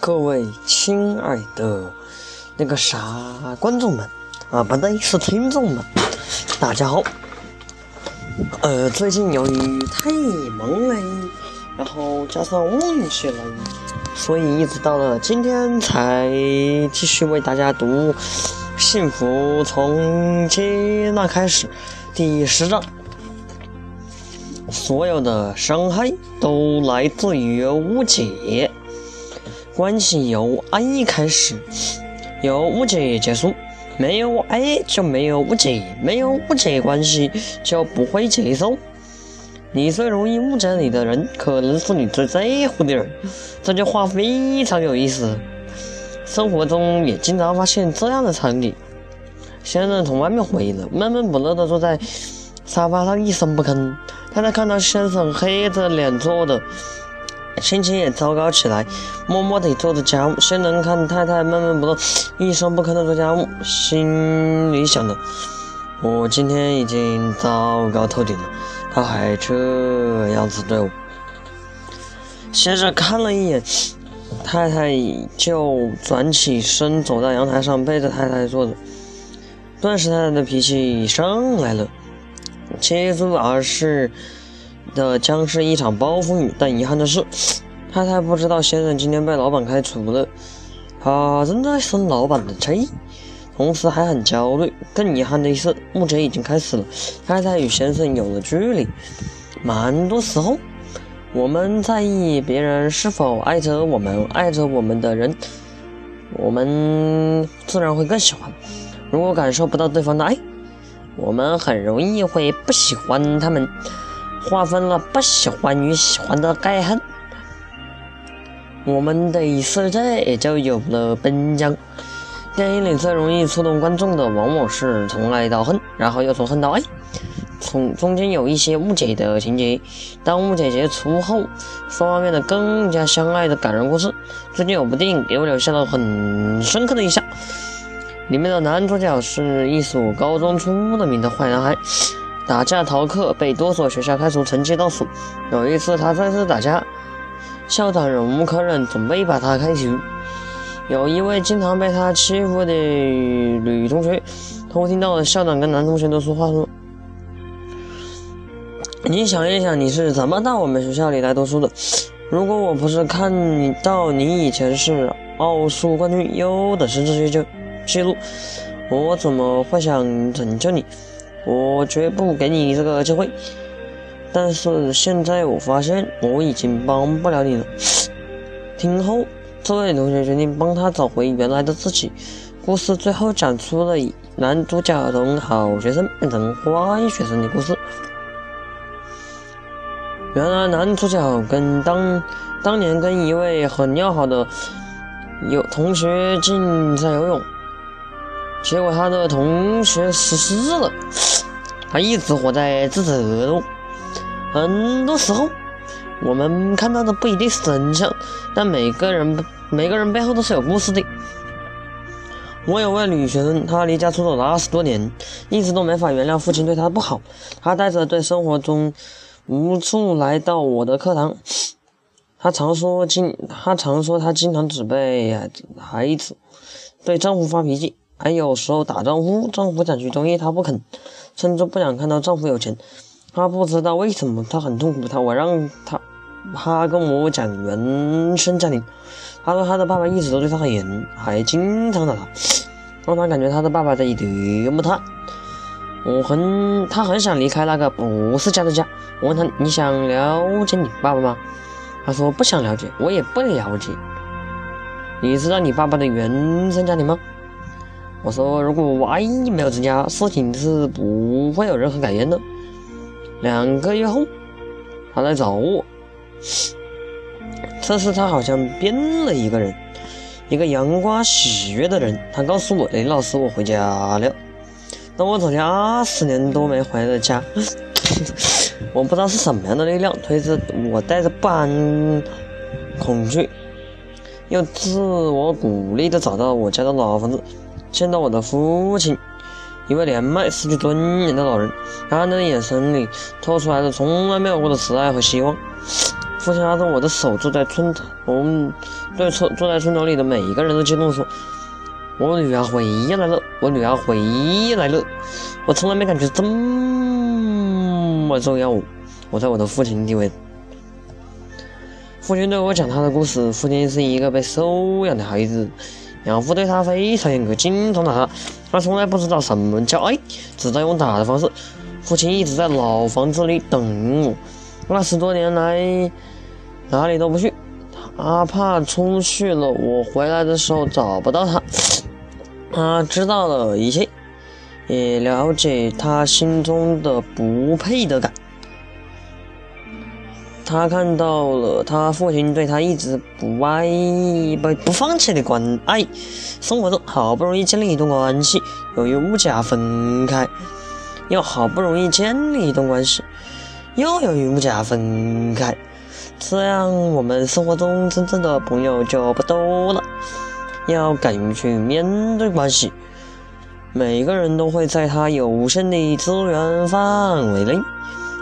各位亲爱的那个啥观众们啊，不对，是听众们，大家好。呃，最近由于太忙了，然后加上忘记了，所以一直到了今天才继续为大家读《幸福从接纳开始》第十章。所有的伤害都来自于误解。关系由爱开始，由误解结束。没有爱就没有误解，没有误解关系就不会结束。你最容易误解你的人，可能是你最在乎的人。这句话非常有意思，生活中也经常发现这样的场景：先生从外面回来，闷闷不乐地坐在沙发上一声不吭。太太看到先生黑着脸坐的。心情也糟糕起来，默默地做着家务。先生看太太闷闷不乐，一声不吭地做家务，心里想着：我今天已经糟糕透顶了，他还这样子对我。先生看了一眼太太，就转起身走到阳台上，背着太太坐着。顿时，太太的脾气上来了，接住而是。的将是一场暴风雨，但遗憾的是，太太不知道先生今天被老板开除了，他正在生老板的气，同时还很焦虑。更遗憾的是，目前已经开始了，太太与先生有了距离。蛮多时候，我们在意别人是否爱着我们，爱着我们的人，我们自然会更喜欢。如果感受不到对方的爱，我们很容易会不喜欢他们。划分了不喜欢与喜欢的界限，我们的世界也就有了边疆。电影里最容易触动观众的，往往是从爱到恨，然后又从恨到爱，从中间有一些误解的情节。当误解解除后，双方变得更加相爱的感人故事。最近有部电影给我留下了很深刻的印象，里面的男主角是一所高中出了名的坏男孩。打架逃课被多所学校开除，成绩倒数。有一次他再次打架，校长忍无可忍，准备把他开除。有一位经常被他欺负的女同学偷听到了校长跟男同学的说话，说：“你想一想，你是怎么到我们学校里来读书的？如果我不是看到你以前是奥数冠军，优的是这些就记录，我怎么会想拯救你？”我绝不给你这个机会，但是现在我发现我已经帮不了你了。听后，这位同学决定帮他找回原来的自己。故事最后讲出了男主角从好学生变成坏学生的故事。原来男主角跟当当年跟一位很要好的有同学竞赛游泳。结果他的同学失事了，他一直活在自责中。很多时候，我们看到的不一定是真相，但每个人每个人背后都是有故事的。我有位女学生，她离家出走了二十多年，一直都没法原谅父亲对她不好。她带着对生活中无处来到我的课堂。她常说经，她常说她经常只被孩子对丈夫发脾气。还有时候打丈夫，丈夫想去中医，她不肯，甚至不想看到丈夫有钱。她不知道为什么，她很痛苦。她我让她，她跟我讲原生家庭。她说她的爸爸一直都对她很严，还经常打她，让她感觉她的爸爸在折磨她。我很，她很想离开那个不是家的家。我问她，你想了解你爸爸吗？她说不想了解，我也不了解。你知道你爸爸的原生家庭吗？我说：“如果我爱没有增加，事情是不会有任何改变的。”两个月后，他来找我。这次他好像变了一个人，一个阳光喜悦的人。他告诉我：“林老师，我回家了。”那我走家二十年都没回的家。我不知道是什么样的力量推着我，带着不安、恐惧，又自我鼓励的找到我家的老房子。见到我的父亲，一位年迈、失去尊严的老人，他的眼神里透出来的从来没有过的慈爱和希望。父亲拉着我的手坐在村头，我们对村坐在村头里的每一个人都激动说：“我女儿回来了，我女儿回来了！我从来没感觉这么重要。我在我的父亲地位。”父亲对我讲他的故事。父亲是一个被收养的孩子，养父对他非常严格，经常打他。他从来不知道什么叫爱，只在用打的方式。父亲一直在老房子里等我。那十多年来，哪里都不去，他怕出去了，我回来的时候找不到他。他知道了一切，也了解他心中的不配得感。他看到了他父亲对他一直不爱不不放弃的关爱。生活中好不容易建立一段关系，由于误解分开，又好不容易建立一段关系。又由于误解分开，这样我们生活中真正的朋友就不多了。要敢于去面对关系，每个人都会在他有限的资源范围内，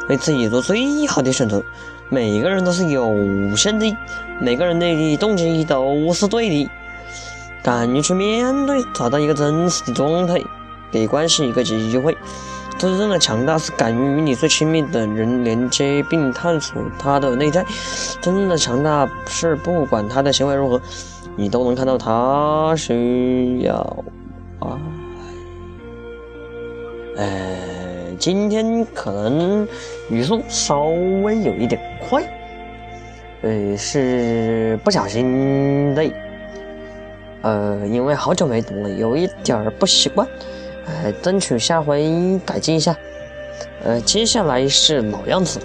为自己做最好的选择。每个人都是有限的，每个人的动机都是对的。敢于去面对，找到一个真实的状态，给关系一个机会。真正的强大是敢于与你最亲密的人连接，并探索他的内在。真正的强大是不管他的行为如何，你都能看到他需要爱。今天可能语速稍微有一点快，呃，是不小心的。呃，因为好久没读了，有一点儿不习惯。呃，争取下回改进一下。呃，接下来是老样子，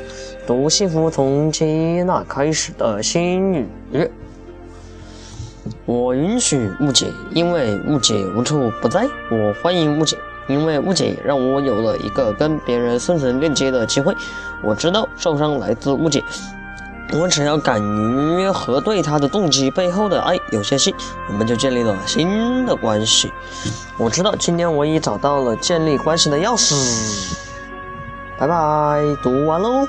读幸福从接纳开始的心语。我允许误解，因为误解无处不在；我欢迎误解，因为误解让我有了一个跟别人深层链接的机会。我知道受伤来自误解。我只要敢于和对他的动机背后的爱有些信，我们就建立了新的关系。我知道今天我已找到了建立关系的钥匙。拜拜，读完喽。